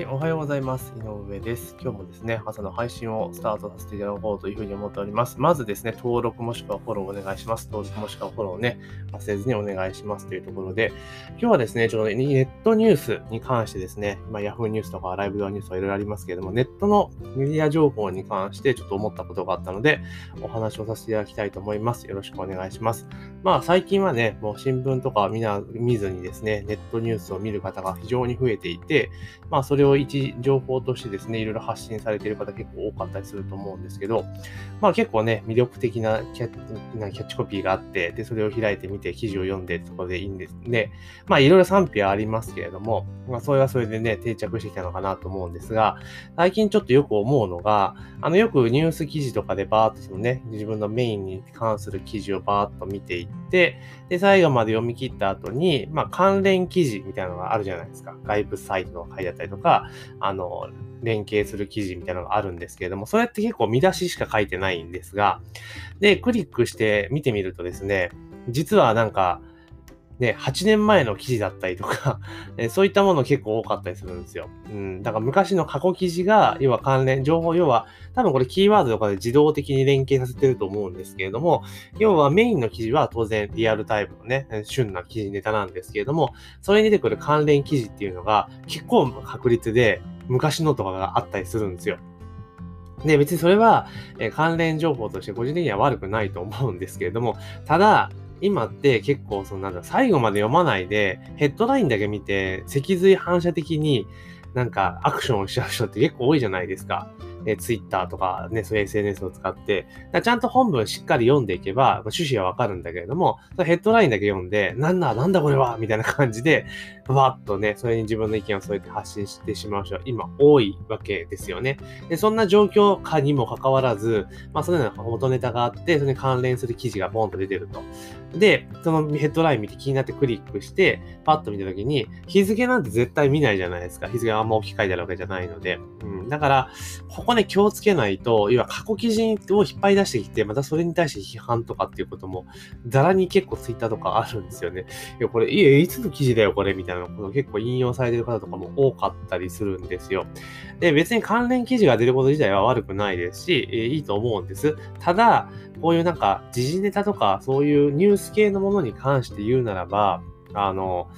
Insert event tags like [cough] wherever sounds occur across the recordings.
い、おはようございます。井上です。今日もですね、朝の配信をスタートさせていただこうというふうに思っております。まずですね、登録もしくはフォローお願いします。登録もしくはフォローをね、忘れずにお願いしますというところで、今日はですね、ちょっとネットニュースに関してですね、まあ、Yahoo ニュースとかライブドアニュースとかいろいろありますけれども、ネットのメディア情報に関してちょっと思ったことがあったので、お話をさせていただきたいと思います。よろしくお願いします。まあ最近はね、もう新聞とかみな見ずにですね、ネットニュースを見る方が非常に増えていて、まあそれを一情報としてですね、いろいろ発信されている方結構多かったりすると思うんですけど、まあ結構ね、魅力的なキャッチコピーがあって、で、それを開いてみて記事を読んでってとこでいいんです。で、まあいろいろ賛否はありますけれども、まあそれはそれでね、定着してきたのかなと思うんですが、最近ちょっとよく思うのが、あのよくニュース記事とかでバーっとそのね、自分のメインに関する記事をバーっと見ていって、で、最後まで読み切った後に、まあ関連記事みたいなのがあるじゃないですか。外部サイトの書いてあったりとか、あの、連携する記事みたいなのがあるんですけれども、それって結構見出ししか書いてないんですが、で、クリックして見てみるとですね、実はなんか、ね、8年前の記事だったりとか [laughs] そういったもの結構多かったりするんですよ。うん。だから昔の過去記事が、要は関連、情報、要は、多分これキーワードとかで自動的に連携させてると思うんですけれども、要はメインの記事は当然リアルタイムのね、旬な記事ネタなんですけれども、それに出てくる関連記事っていうのが結構確率で昔のとかがあったりするんですよ。で、別にそれは、え関連情報として個人的には悪くないと思うんですけれども、ただ、今って結構そのなんだ、最後まで読まないで、ヘッドラインだけ見て、脊髄反射的になんかアクションをしちゃう人って結構多いじゃないですか。えー、Twitter とかね、そういう SNS を使って。ちゃんと本文しっかり読んでいけば、まあ趣旨はわかるんだけれども、ヘッドラインだけ読んで、なんだ、なんだこれはみたいな感じで、わっとね、それに自分の意見を添えて発信してしまう人は今多いわけですよね。で、そんな状況下にもかかわらず、まあ、そのような元ネタがあって、それに関連する記事がボンと出てると。で、そのヘッドライン見て気になってクリックして、パッと見たときに、日付なんて絶対見ないじゃないですか。日付があんま大きく書いてあるわけじゃないので。うん。だから、ここね、気をつけないと、要は過去記事を引っ張り出してきて、またそれに対して批判とかっていうことも、ざらに結構ツイッターとかあるんですよね。いや、これ、いえ、いつの記事だよ、これ、みたいなこと結構引用されてる方とかも多かったりするんですよ。で、別に関連記事が出ること自体は悪くないですし、いいと思うんです。ただ、こういうなんか、時事ネタとか、そういうニュース系のものに関して言うならば、あの、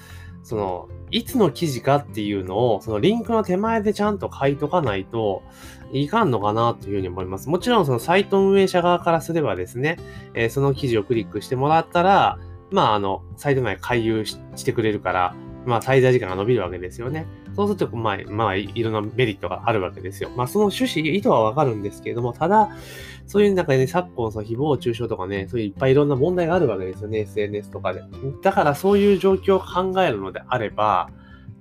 その、いつの記事かっていうのを、そのリンクの手前でちゃんと書いとかないといかんのかなというふうに思います。もちろんそのサイト運営者側からすればですね、えーその記事をクリックしてもらったら、まああの、サイト内回遊してくれるから、まあ滞在時間が伸びるわけですよね。そうすると、まあ、まあ、いろんなメリットがあるわけですよ。まあ、その趣旨、意図はわかるんですけれども、ただ、そういう中でね、昨今、その誹謗中傷とかね、そういういっぱいいろんな問題があるわけですよね、SNS とかで。だから、そういう状況を考えるのであれば、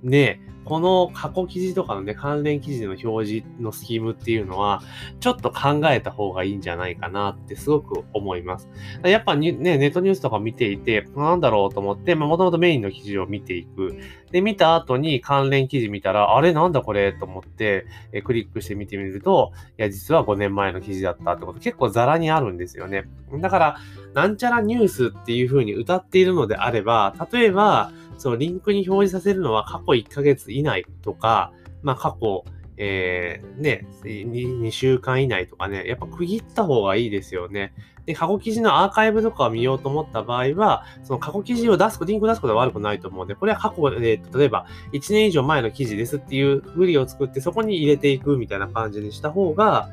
ね、この過去記事とかのね、関連記事の表示のスキームっていうのは、ちょっと考えた方がいいんじゃないかなってすごく思います。やっぱね、ネットニュースとか見ていて、なんだろうと思って、まあ、もともとメインの記事を見ていく。で、見た後に関連記事見たら、あれなんだこれと思って、えクリックして見てみると、いや、実は5年前の記事だったってこと結構ザラにあるんですよね。だから、なんちゃらニュースっていう風に歌っているのであれば、例えば、そのリンクに表示させるのは過去1ヶ月以内とか、まあ過去、えー、ね2、2週間以内とかね、やっぱ区切った方がいいですよね。で、過去記事のアーカイブとかを見ようと思った場合は、その過去記事を出す、リンクを出すことは悪くないと思うので、これは過去、えー例えば1年以上前の記事ですっていうフリを作って、そこに入れていくみたいな感じにした方が、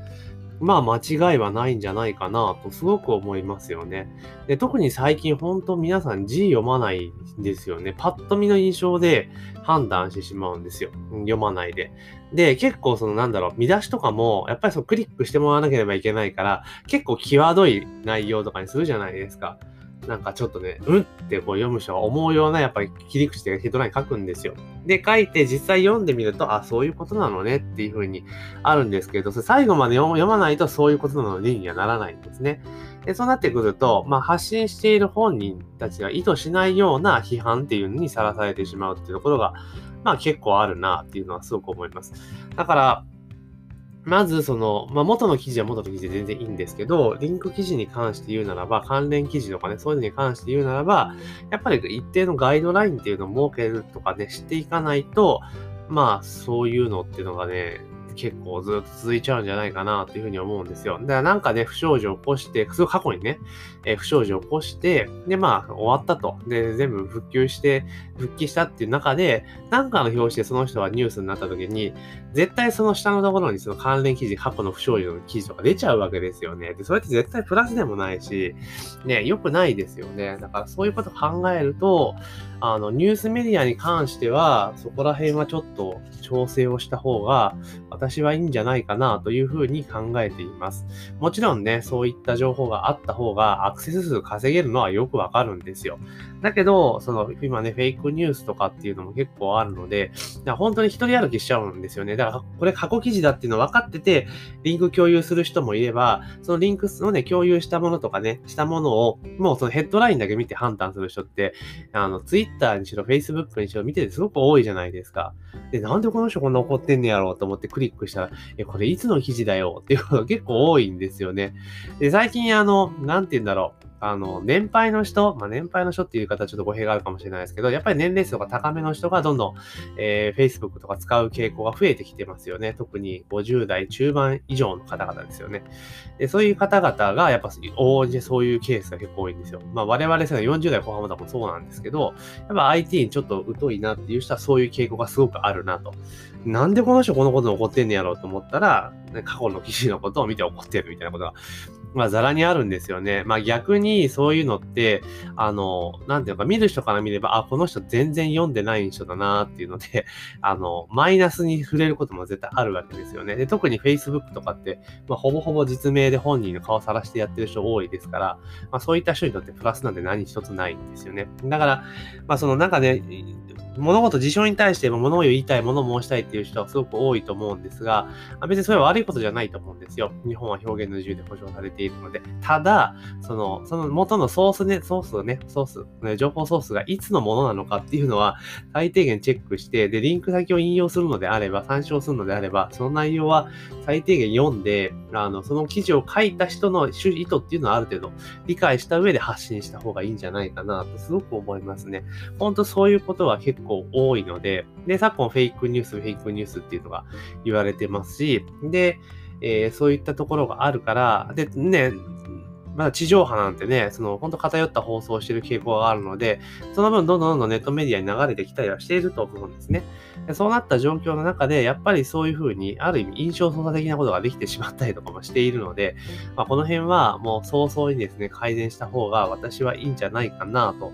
まあ間違いはないんじゃないかなとすごく思いますよね。で特に最近本当皆さん字読まないんですよね。パッと見の印象で判断してしまうんですよ。読まないで。で、結構そのなんだろう、見出しとかも、やっぱりそのクリックしてもらわなければいけないから、結構際どい内容とかにするじゃないですか。なんかちょっとね、うんってこう読む人が思うようなやっぱり切り口でヘッドライン書くんですよ。で、書いて実際読んでみると、あ、そういうことなのねっていう風にあるんですけど、それ最後まで読まないとそういうことなのににはならないんですね。で、そうなってくると、まあ発信している本人たちが意図しないような批判っていうのにさらされてしまうっていうところが、まあ結構あるなっていうのはすごく思います。だから、まずその、まあ、元の記事は元の記事で全然いいんですけど、リンク記事に関して言うならば、関連記事とかね、そういうのに関して言うならば、やっぱり一定のガイドラインっていうのを設けるとかね、知っていかないと、まあ、そういうのっていうのがね、結構ずっと続いちゃうんじゃないかなっていうふうに思うんですよ。だからなんかね、不祥事を起こして、すごい過去にね、えー、不祥事を起こして、で、まあ、終わったと。で、全部復旧して、復帰したっていう中で、なんかの表紙でその人がニュースになった時に、絶対その下のところにその関連記事、過去の不祥事の記事とか出ちゃうわけですよね。で、それって絶対プラスでもないし、ね、良くないですよね。だからそういうこと考えると、あの、ニュースメディアに関しては、そこら辺はちょっと調整をした方が、私はいいんじゃないかなというふうに考えています。もちろんね、そういった情報があった方が、アクセス数稼げるのはよくわかるんですよ。だけど、その、今ね、フェイクニュースとかっていうのも結構あるので、本当に一人歩きしちゃうんですよね。だから、これ過去記事だっていうの分かってて、リンク共有する人もいれば、そのリンクをね、共有したものとかね、したものを、もうそのヘッドラインだけ見て判断する人って、あの、ツイッ Twitter にしろ Facebook にしろ見ててすごく多いじゃないですか。で、なんでこの人こんな怒ってんねやろうと思ってクリックしたら、え、これいつの記事だよっていうことが結構多いんですよね。で、最近あの、なんて言うんだろう。あの、年配の人、まあ、年配の人っていう方はちょっと語弊があるかもしれないですけど、やっぱり年齢層が高めの人がどんどん、えー、Facebook とか使う傾向が増えてきてますよね。特に50代中盤以上の方々ですよね。でそういう方々が、やっぱ、往々にそういうケースが結構多いんですよ。まあ、我々世代40代後半までもそうなんですけど、やっぱ IT にちょっと疎いなっていう人はそういう傾向がすごくあるなと。なんでこの人このことに怒ってんねやろうと思ったら、過去の記事のことを見て怒ってるみたいなことがまあ、ざらにあるんですよね。まあ、逆にそういうのって、あの、なんていうか、見る人から見れば、あ、この人全然読んでない人だなっていうので、[laughs] あの、マイナスに触れることも絶対あるわけですよね。で、特に Facebook とかって、まあ、ほぼほぼ実名で本人の顔さらしてやってる人多いですから、まあ、そういった人にとってプラスなんて何一つないんですよね。だから、まあ、その中で、物事、事象に対して物を言いたい、物を申したいっていう人はすごく多いと思うんですが、別にそれは悪いことじゃないと思うんですよ。日本は表現の自由で保障されているので。ただ、その、その元のソースね、ソースをね、ソース、ね、情報ソースがいつのものなのかっていうのは、最低限チェックして、で、リンク先を引用するのであれば、参照するのであれば、その内容は最低限読んで、あの、その記事を書いた人の意図っていうのはある程度理解した上で発信した方がいいんじゃないかなとすごく思いますね。本当そういうことは結構多いので、で、昨今フェイクニュース、フェイクニュースっていうのが言われてますし、で、えー、そういったところがあるから、で、ね、まだ地上波なんてね、その本当偏った放送をしている傾向があるので、その分どんどんどんどんネットメディアに流れてきたりはしていると思うんですね。でそうなった状況の中で、やっぱりそういうふうに、ある意味印象操作的なことができてしまったりとかもしているので、まあ、この辺はもう早々にですね、改善した方が私はいいんじゃないかなと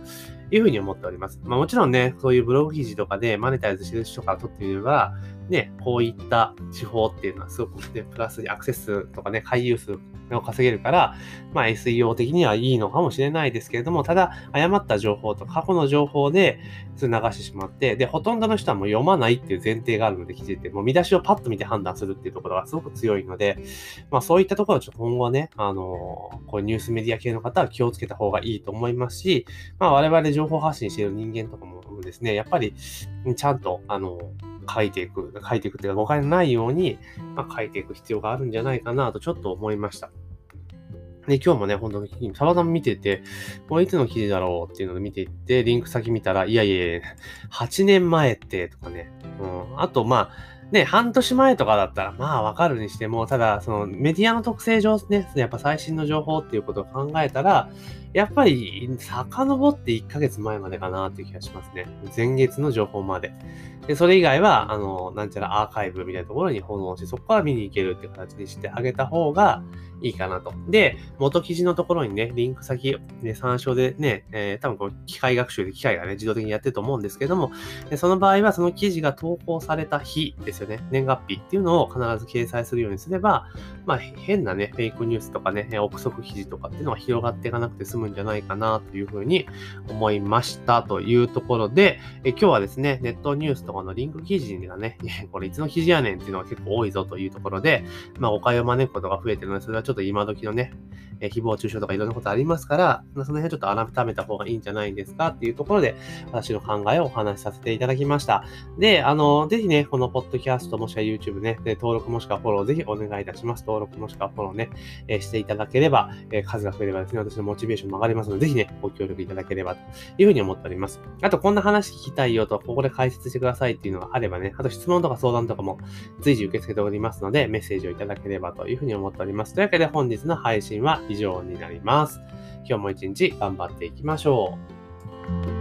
いうふうに思っております。まあ、もちろんね、そういうブログ記事とかでマネタイズしてる人から取ってみれば、ね、こういった手法っていうのはすごくね、プラスアクセスとかね、回遊数を稼げるから、まあ SEO 的にはいいのかもしれないですけれども、ただ、誤った情報と過去の情報で流してしまって、で、ほとんどの人はもう読まないっていう前提があるので、記事って、もう見出しをパッと見て判断するっていうところがすごく強いので、まあそういったところはちょっと今後ね、あのこうニュースメディア系の方は気をつけた方がいいと思いますし、まあ我々情報発信している人間とかもですね、やっぱりちゃんと、あの書いていく、書いていくっていうか誤解のないように、まあ、書いていく必要があるんじゃないかなとちょっと思いました。で、今日もね、本当に、たまたま見てて、これいつの記事だろうっていうので見ていって、リンク先見たら、いやいやいや、8年前って、とかね。うん。あと、まあ、ね、半年前とかだったら、まあわかるにしても、ただ、そのメディアの特性上ね、やっぱ最新の情報っていうことを考えたら、やっぱり、遡って1ヶ月前までかなっていう気がしますね。前月の情報まで。で、それ以外は、あの、なんちゃらアーカイブみたいなところに保存して、そこから見に行けるっていう形にしてあげた方がいいかなと。で、元記事のところにね、リンク先、ね、参照でね、えー、多分こう、機械学習で機械がね、自動的にやってると思うんですけども、でその場合はその記事が投稿された日ですよね、年月日っていうのを必ず掲載するようにすれば、まあ、変なね、フェイクニュースとかね、憶測記事とかっていうのは広がっていかなくて済むんじゃないかなというふうに思いましたというところで、え今日はですね、ネットニュースとかのリンク記事がね、[laughs] これいつの記事やねんっていうのが結構多いぞというところで、まあ、誤解を招くことが増えてるので、それはちょっと今時のね、え誹謗中傷とかいろんなことありますから、その辺はちょっと改めた方がいいんじゃないですかっていうところで、私の考えをお話しさせていただきました。で、あの、ぜひね、このポッドキャストもしくは YouTube ね、で登録もしくはフォローぜひお願いいたします。登録もしくはフォローね、えしていただければ、え数が増えればですね、私のモチベーションも上がりますので、ぜひね、ご協力いただければというふうに思っております。あと、こんな話聞きたいよと、ここで解説してくださいっていうのがあればね、あと質問とか相談とかも随時受け付けておりますので、メッセージをいただければというふうに思っております。というわけで本日の配信は以上になります。今日も一日頑張っていきましょう。